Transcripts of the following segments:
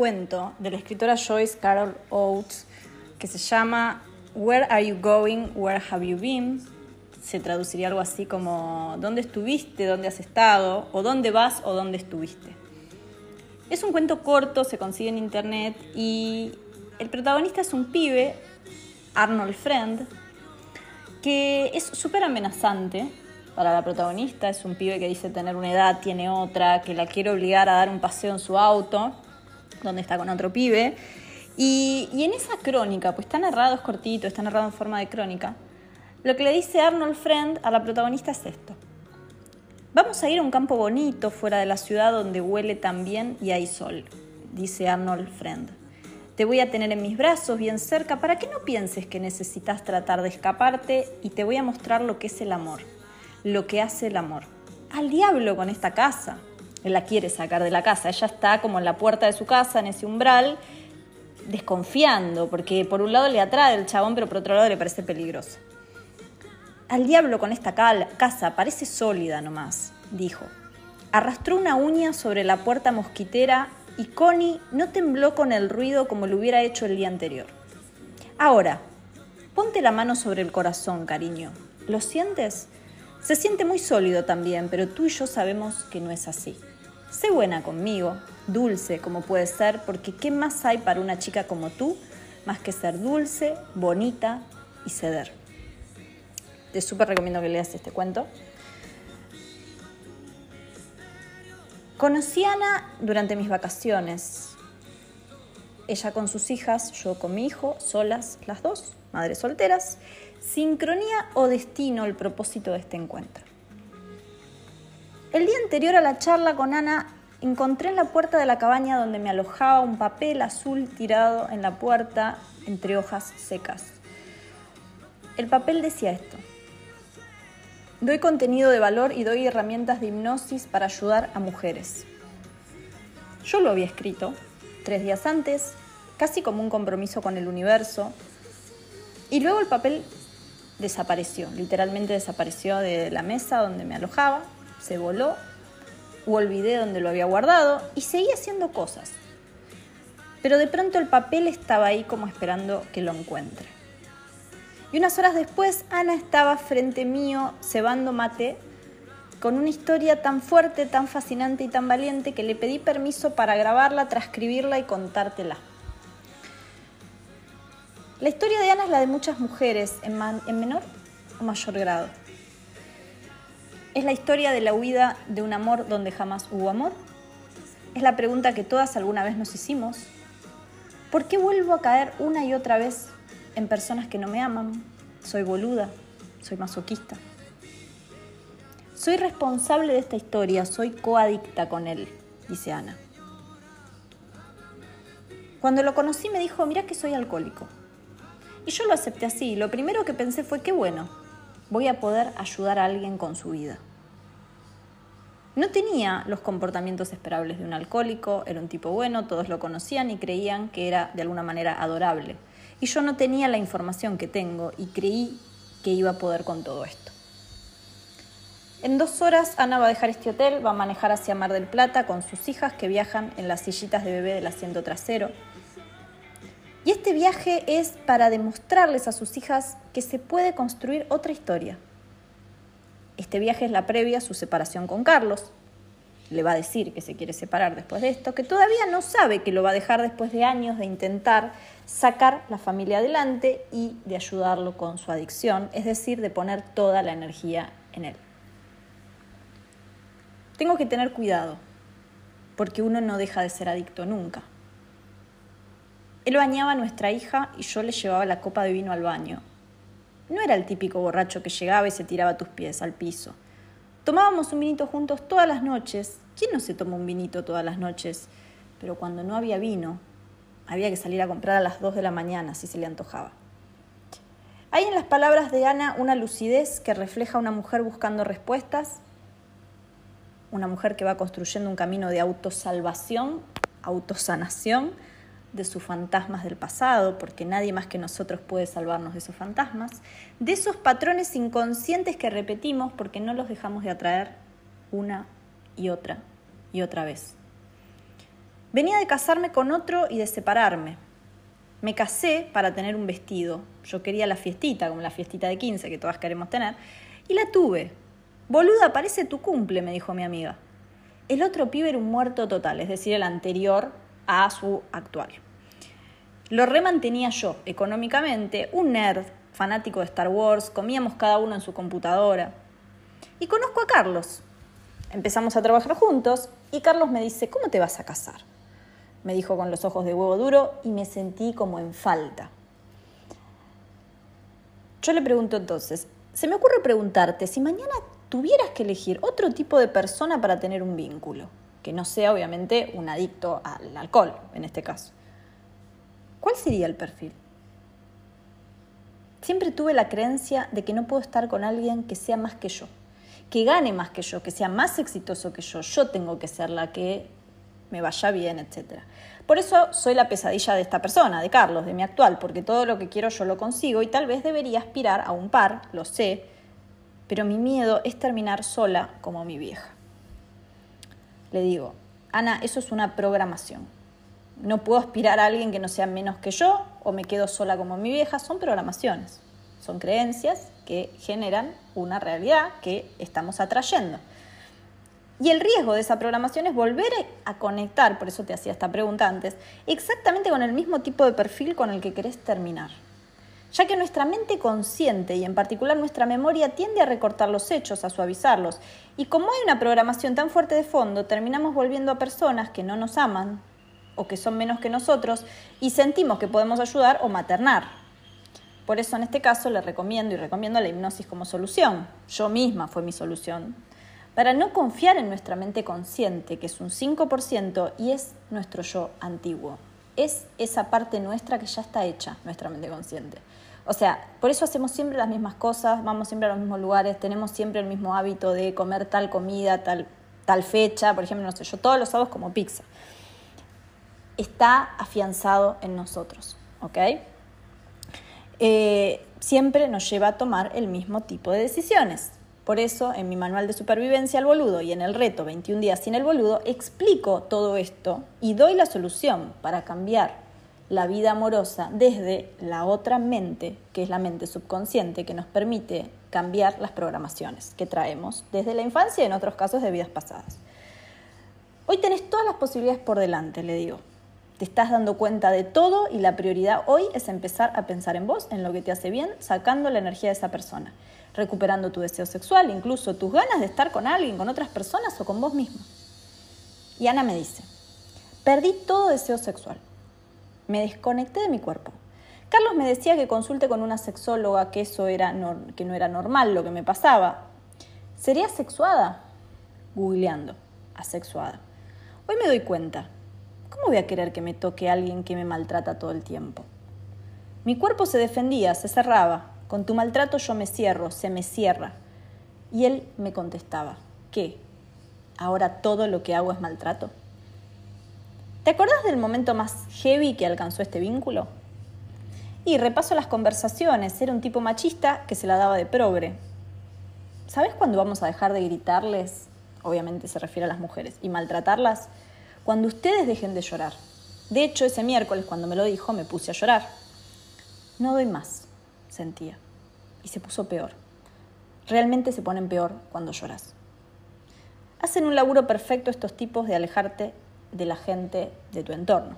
cuento de la escritora Joyce Carol Oates que se llama Where Are You Going? Where Have You Been? Se traduciría algo así como ¿Dónde estuviste? ¿Dónde has estado? o ¿Dónde vas? o ¿Dónde estuviste? Es un cuento corto, se consigue en internet y el protagonista es un pibe, Arnold Friend, que es súper amenazante para la protagonista. Es un pibe que dice tener una edad, tiene otra, que la quiere obligar a dar un paseo en su auto, donde está con otro pibe. Y, en esa crónica, pues está narrado, es cortito, está narrado en forma de crónica, lo que le dice Arnold Friend a la protagonista es esto. Vamos a ir a un campo bonito fuera de la ciudad donde huele tan bien y hay sol, dice Arnold Friend. Te voy a tener en mis brazos bien cerca para que no pienses que necesitas tratar de escaparte y te voy a mostrar lo que es el amor lo que hace el amor. Al diablo con esta casa. Él la quiere sacar de la casa. Ella está como en la puerta de su casa, en ese umbral, desconfiando, porque por un lado le atrae el chabón, pero por otro lado le parece peligroso. Al diablo con esta casa, parece sólida nomás, dijo. Arrastró una uña sobre la puerta mosquitera y Connie no tembló con el ruido como lo hubiera hecho el día anterior. Ahora, ponte la mano sobre el corazón, cariño. ¿Lo sientes? Se siente muy sólido también, pero tú y yo sabemos que no es así. Sé buena conmigo, dulce como puede ser, porque ¿qué más hay para una chica como tú más que ser dulce, bonita y ceder? Te súper recomiendo que leas este cuento. Conocí a Ana durante mis vacaciones. Ella con sus hijas, yo con mi hijo, solas las dos, madres solteras. Sincronía o destino el propósito de este encuentro. El día anterior a la charla con Ana, encontré en la puerta de la cabaña donde me alojaba un papel azul tirado en la puerta entre hojas secas. El papel decía esto. Doy contenido de valor y doy herramientas de hipnosis para ayudar a mujeres. Yo lo había escrito tres días antes, casi como un compromiso con el universo, y luego el papel desapareció, literalmente desapareció de la mesa donde me alojaba, se voló, o olvidé donde lo había guardado y seguía haciendo cosas. Pero de pronto el papel estaba ahí como esperando que lo encuentre. Y unas horas después Ana estaba frente mío cebando mate con una historia tan fuerte, tan fascinante y tan valiente que le pedí permiso para grabarla, transcribirla y contártela. La historia de Ana es la de muchas mujeres, en, menor o mayor grado. Es la historia de la huida de un amor donde jamás hubo amor. Es la pregunta que todas alguna vez nos hicimos. ¿Por qué vuelvo a caer una y otra vez en personas que no me aman? Soy boluda, soy masoquista. Soy responsable de esta historia, soy coadicta con él, dice Ana. Cuando lo conocí me dijo, mira que soy alcohólico. Y yo lo acepté así. Lo primero que pensé fue, qué bueno, voy a poder ayudar a alguien con su vida. No tenía los comportamientos esperables de un alcohólico, era un tipo bueno, todos lo conocían y creían que era de alguna manera adorable. Y yo no tenía la información que tengo y creí que iba a poder con todo esto. En dos horas Ana va a dejar este hotel, va a manejar hacia Mar del Plata con sus hijas que viajan en las sillitas de bebé del asiento trasero. Y este viaje es para demostrarles a sus hijas que se puede construir otra historia. Este viaje es la previa a su separación con Carlos. Le va a decir que se quiere separar después de esto, que todavía no sabe que lo va a dejar después de años de intentar sacar la familia adelante y de ayudarlo con su adicción, es decir, de poner toda la energía en él. Tengo que tener cuidado, porque uno no deja de ser adicto nunca. Él bañaba a nuestra hija y yo le llevaba la copa de vino al baño. No era el típico borracho que llegaba y se tiraba a tus pies al piso. Tomábamos un vinito juntos todas las noches. ¿Quién no se toma un vinito todas las noches? Pero cuando no había vino, había que salir a comprar a las dos de la mañana si se le antojaba. Hay en las palabras de Ana una lucidez que refleja a una mujer buscando respuestas, una mujer que va construyendo un camino de autosalvación, autosanación, de sus fantasmas del pasado, porque nadie más que nosotros puede salvarnos de esos fantasmas, de esos patrones inconscientes que repetimos porque no los dejamos de atraer una y otra y otra vez. Venía de casarme con otro y de separarme. Me casé para tener un vestido. Yo quería la fiestita, como la fiestita de 15 que todas queremos tener, y la tuve. Boluda, parece tu cumple, me dijo mi amiga. El otro pibe era un muerto total, es decir, el anterior a su actual. Lo remantenía yo económicamente, un nerd, fanático de Star Wars, comíamos cada uno en su computadora. Y conozco a Carlos. Empezamos a trabajar juntos y Carlos me dice, ¿cómo te vas a casar? Me dijo con los ojos de huevo duro y me sentí como en falta. Yo le pregunto entonces, se me ocurre preguntarte, si mañana tuvieras que elegir otro tipo de persona para tener un vínculo, que no sea obviamente un adicto al alcohol en este caso, ¿cuál sería el perfil? Siempre tuve la creencia de que no puedo estar con alguien que sea más que yo, que gane más que yo, que sea más exitoso que yo. Yo tengo que ser la que me vaya bien, etc. Por eso soy la pesadilla de esta persona, de Carlos, de mi actual, porque todo lo que quiero yo lo consigo y tal vez debería aspirar a un par, lo sé, pero mi miedo es terminar sola como mi vieja. Le digo, Ana, eso es una programación. No puedo aspirar a alguien que no sea menos que yo o me quedo sola como mi vieja, son programaciones, son creencias que generan una realidad que estamos atrayendo. Y el riesgo de esa programación es volver a conectar, por eso te hacía esta pregunta antes, exactamente con el mismo tipo de perfil con el que querés terminar. Ya que nuestra mente consciente y en particular nuestra memoria tiende a recortar los hechos, a suavizarlos. Y como hay una programación tan fuerte de fondo, terminamos volviendo a personas que no nos aman, o que son menos que nosotros y sentimos que podemos ayudar o maternar. Por eso en este caso le recomiendo y recomiendo la hipnosis como solución. Yo misma fue mi solución. Para no confiar en nuestra mente consciente, que es un 5% y es nuestro yo antiguo. Es esa parte nuestra que ya está hecha, nuestra mente consciente. O sea, por eso hacemos siempre las mismas cosas, vamos siempre a los mismos lugares, tenemos siempre el mismo hábito de comer tal comida, tal, tal fecha, por ejemplo, no sé, yo todos los sábados como pizza está afianzado en nosotros. ¿ok? Eh, siempre nos lleva a tomar el mismo tipo de decisiones. Por eso, en mi manual de supervivencia al boludo y en el reto 21 días sin el boludo, explico todo esto y doy la solución para cambiar la vida amorosa desde la otra mente, que es la mente subconsciente, que nos permite cambiar las programaciones que traemos desde la infancia y en otros casos de vidas pasadas. Hoy tenés todas las posibilidades por delante, le digo. Te estás dando cuenta de todo y la prioridad hoy es empezar a pensar en vos, en lo que te hace bien, sacando la energía de esa persona, recuperando tu deseo sexual, incluso tus ganas de estar con alguien, con otras personas o con vos mismo. Y Ana me dice, perdí todo deseo sexual, me desconecté de mi cuerpo. Carlos me decía que consulte con una sexóloga, que eso era que no era normal lo que me pasaba. ¿Sería asexuada? Googleando, asexuada. Hoy me doy cuenta, ¿Cómo voy a querer que me toque alguien que me maltrata todo el tiempo? Mi cuerpo se defendía, se cerraba. Con tu maltrato yo me cierro, se me cierra. Y él me contestaba, ¿qué? ¿Ahora todo lo que hago es maltrato? ¿Te acordás del momento más heavy que alcanzó este vínculo? Y repaso las conversaciones, era un tipo machista que se la daba de progre. ¿Sabes cuándo vamos a dejar de gritarles? Obviamente se refiere a las mujeres. ¿Y maltratarlas? cuando ustedes dejen de llorar. De hecho, ese miércoles cuando me lo dijo me puse a llorar. No doy más, sentía. Y se puso peor. Realmente se ponen peor cuando lloras. Hacen un laburo perfecto estos tipos de alejarte de la gente de tu entorno.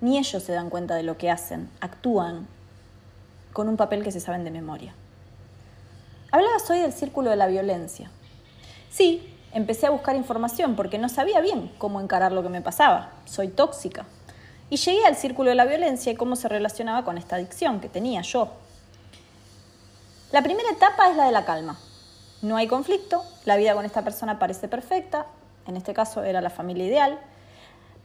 Ni ellos se dan cuenta de lo que hacen, actúan con un papel que se saben de memoria. Hablabas hoy del círculo de la violencia. Sí, empecé a buscar información porque no sabía bien cómo encarar lo que me pasaba. Soy tóxica. Y llegué al círculo de la violencia y cómo se relacionaba con esta adicción que tenía yo. La primera etapa es la de la calma. No hay conflicto, la vida con esta persona parece perfecta, en este caso era la familia ideal,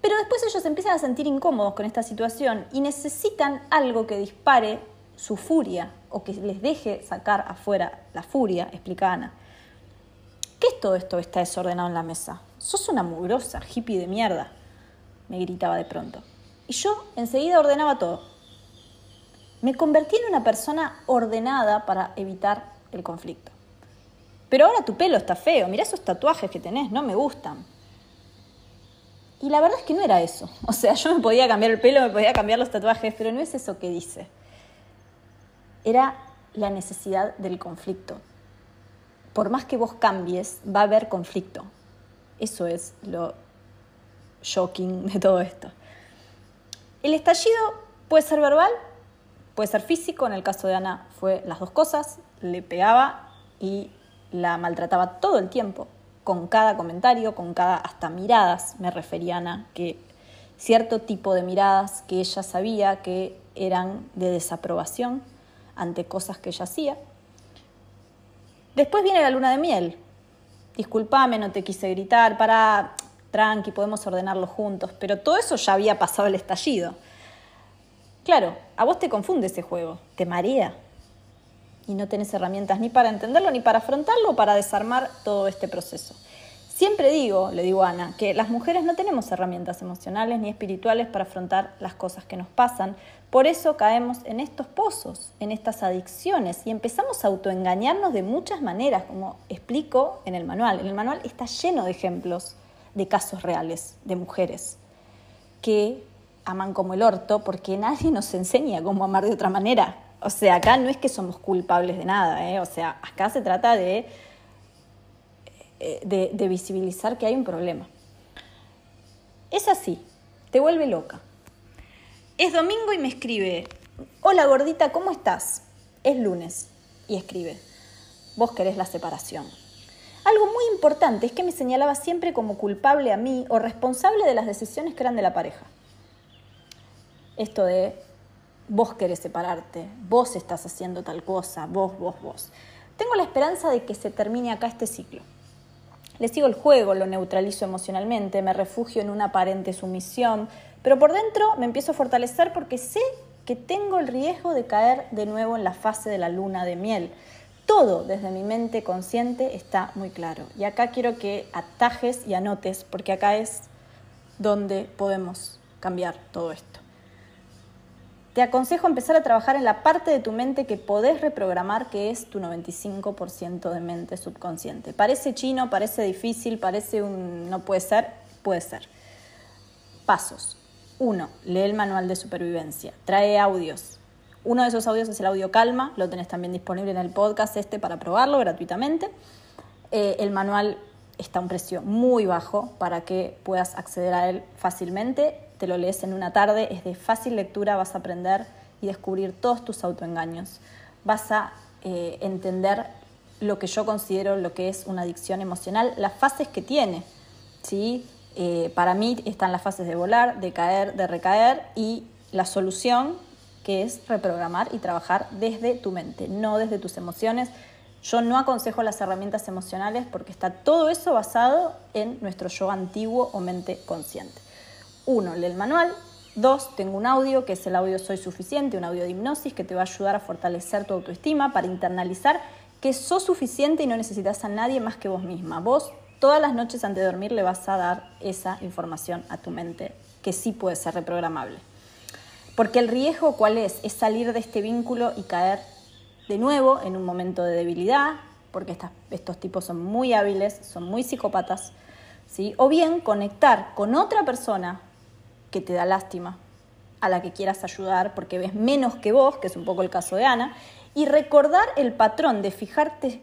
pero después ellos empiezan a sentir incómodos con esta situación y necesitan algo que dispare su furia o que les deje sacar afuera la furia, explica Ana. ¿Qué es todo esto que está desordenado en la mesa? Sos una mugrosa, hippie de mierda, me gritaba de pronto. Y yo enseguida ordenaba todo. Me convertí en una persona ordenada para evitar el conflicto. Pero ahora tu pelo está feo, mira esos tatuajes que tenés, no me gustan. Y la verdad es que no era eso. O sea, yo me podía cambiar el pelo, me podía cambiar los tatuajes, pero no es eso que dice. Era la necesidad del conflicto. Por más que vos cambies, va a haber conflicto. Eso es lo shocking de todo esto. El estallido puede ser verbal, puede ser físico. En el caso de Ana fue las dos cosas. Le pegaba y la maltrataba todo el tiempo con cada comentario, con cada hasta miradas, me refería Ana, que cierto tipo de miradas que ella sabía que eran de desaprobación ante cosas que ella hacía. Después viene la luna de miel. Disculpame, no te quise gritar, para, tranqui, podemos ordenarlo juntos, pero todo eso ya había pasado el estallido. Claro, a vos te confunde ese juego, te marea, y no tenés herramientas ni para entenderlo, ni para afrontarlo, para desarmar todo este proceso. Siempre digo, le digo a Ana, que las mujeres no tenemos herramientas emocionales ni espirituales para afrontar las cosas que nos pasan. Por eso caemos en estos pozos, en estas adicciones y empezamos a autoengañarnos de muchas maneras, como explico en el manual. En el manual está lleno de ejemplos de casos reales de mujeres que aman como el orto porque nadie nos enseña cómo amar de otra manera. O sea, acá no es que somos culpables de nada, ¿eh? o sea, acá se trata de, eh, de, de visibilizar que hay un problema. Es así, te vuelve loca. Es domingo y me escribe, hola gordita, ¿cómo estás? Es lunes y escribe, vos querés la separación. Algo muy importante es que me señalaba siempre como culpable a mí o responsable de las decisiones que eran de la pareja. Esto de vos querés separarte, vos estás haciendo tal cosa, vos, vos, vos. Tengo la esperanza de que se termine acá este ciclo. Le sigo el juego, lo neutralizo emocionalmente, me refugio en una aparente sumisión, pero por dentro me empiezo a fortalecer porque sé que tengo el riesgo de caer de nuevo en la fase de la luna de miel. Todo desde mi mente consciente está muy claro. Y acá quiero que atajes y anotes, porque acá es donde podemos cambiar todo esto te aconsejo empezar a trabajar en la parte de tu mente que podés reprogramar, que es tu 95% de mente subconsciente. Parece chino, parece difícil, parece un no puede ser, puede ser. Pasos. Uno, lee el manual de supervivencia. Trae audios. Uno de esos audios es el audio Calma, lo tenés también disponible en el podcast este para probarlo gratuitamente. Eh, el manual está a un precio muy bajo para que puedas acceder a él fácilmente te lo lees en una tarde, es de fácil lectura, vas a aprender y descubrir todos tus autoengaños. Vas a eh, entender lo que yo considero lo que es una adicción emocional, las fases que tiene. ¿sí? Eh, para mí están las fases de volar, de caer, de recaer y la solución que es reprogramar y trabajar desde tu mente, no desde tus emociones. Yo no aconsejo las herramientas emocionales porque está todo eso basado en nuestro yo antiguo o mente consciente. Uno, lee el manual. Dos, tengo un audio, que es el audio Soy Suficiente, un audio de hipnosis que te va a ayudar a fortalecer tu autoestima, para internalizar que sos suficiente y no necesitas a nadie más que vos misma. Vos todas las noches antes de dormir le vas a dar esa información a tu mente, que sí puede ser reprogramable. Porque el riesgo cuál es? Es salir de este vínculo y caer de nuevo en un momento de debilidad, porque estos tipos son muy hábiles, son muy psicópatas, ¿sí? o bien conectar con otra persona que te da lástima, a la que quieras ayudar porque ves menos que vos, que es un poco el caso de Ana, y recordar el patrón de fijarte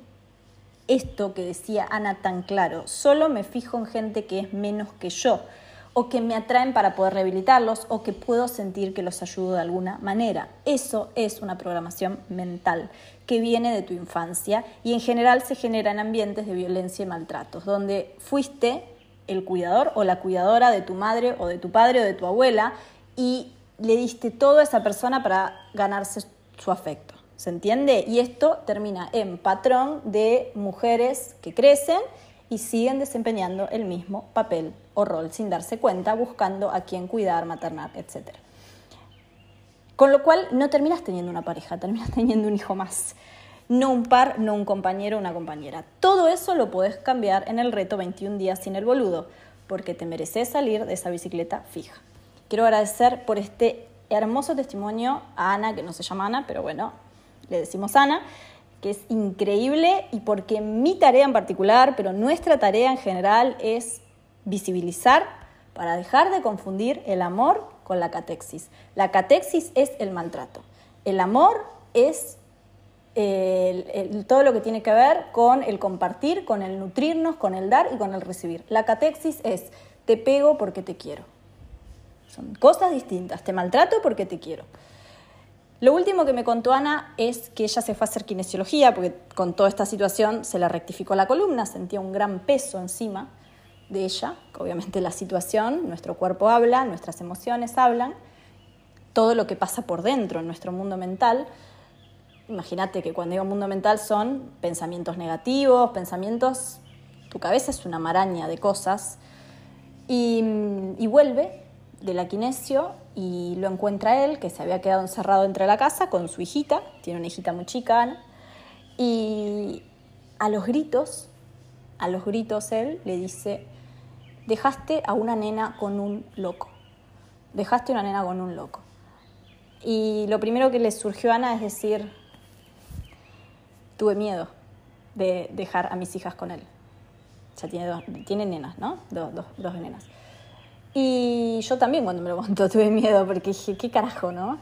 esto que decía Ana tan claro, solo me fijo en gente que es menos que yo, o que me atraen para poder rehabilitarlos, o que puedo sentir que los ayudo de alguna manera. Eso es una programación mental que viene de tu infancia y en general se genera en ambientes de violencia y maltratos, donde fuiste el cuidador o la cuidadora de tu madre o de tu padre o de tu abuela y le diste todo a esa persona para ganarse su afecto. ¿Se entiende? Y esto termina en patrón de mujeres que crecen y siguen desempeñando el mismo papel o rol sin darse cuenta, buscando a quién cuidar, maternar, etc. Con lo cual no terminas teniendo una pareja, terminas teniendo un hijo más no un par, no un compañero una compañera. Todo eso lo puedes cambiar en el reto 21 días sin el boludo, porque te mereces salir de esa bicicleta fija. Quiero agradecer por este hermoso testimonio a Ana, que no se llama Ana, pero bueno, le decimos Ana, que es increíble y porque mi tarea en particular, pero nuestra tarea en general es visibilizar para dejar de confundir el amor con la catexis. La catexis es el maltrato. El amor es todo lo que tiene que ver con el compartir, con el nutrirnos, con el dar y con el recibir. La catexis es te pego porque te quiero. Son cosas distintas. Te maltrato porque te quiero. Lo último que me contó Ana es que ella se fue a hacer kinesiología porque con toda esta situación se le rectificó la columna, sentía un gran peso encima de ella. Obviamente la situación, nuestro cuerpo habla, nuestras emociones hablan, todo lo que pasa por dentro en nuestro mundo mental. Imagínate que cuando digo mundo mental son pensamientos negativos, pensamientos, tu cabeza es una maraña de cosas y, y vuelve de la y lo encuentra él, que se había quedado encerrado entre la casa con su hijita, tiene una hijita muy chica, y a los gritos, a los gritos él le dice, dejaste a una nena con un loco, dejaste a una nena con un loco. Y lo primero que le surgió a Ana es decir, tuve miedo de dejar a mis hijas con él. Ya tiene, dos, tiene nenas, ¿no? Dos, dos, dos nenas. Y yo también cuando me lo contó tuve miedo porque dije, ¿qué carajo, no?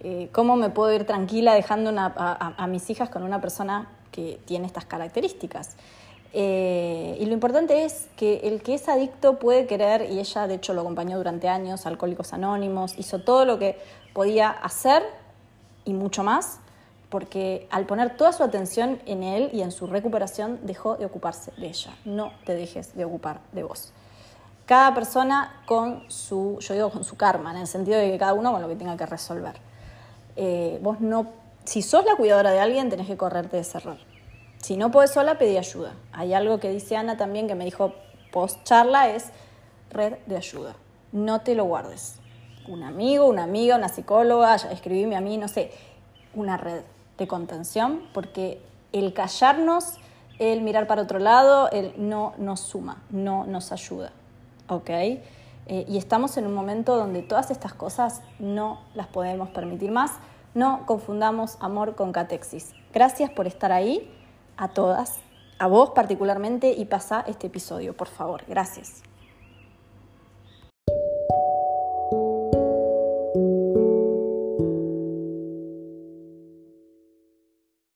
Eh, ¿Cómo me puedo ir tranquila dejando a, mis hijas con una persona que tiene estas características? Eh, y lo importante es que el que es adicto puede querer, y ella de hecho lo acompañó durante años, Alcohólicos Anónimos, hizo todo lo que podía hacer y mucho más, porque al poner toda su atención en él y en su recuperación dejó de ocuparse de ella. No te dejes de ocupar de vos cada persona con su, yo digo con su karma, en el sentido de que cada uno con lo que tenga que resolver. Eh, vos no, si sos la cuidadora de alguien, tenés que correrte de ese error. Si no podés sola, pedí ayuda. Hay algo que dice Ana también que me dijo post charla, es red de ayuda. No te lo guardes. Un amigo, una amiga, una psicóloga, escribime a mí, no sé, una red de contención, porque el callarnos, el mirar para otro lado, el no nos suma, no nos ayuda. ¿ok? Eh, y estamos en un momento donde todas estas cosas no las podemos permitir más. No confundamos amor con catexis. Gracias por estar ahí, a todas, a vos particularmente, y pasa este episodio, por favor. Gracias.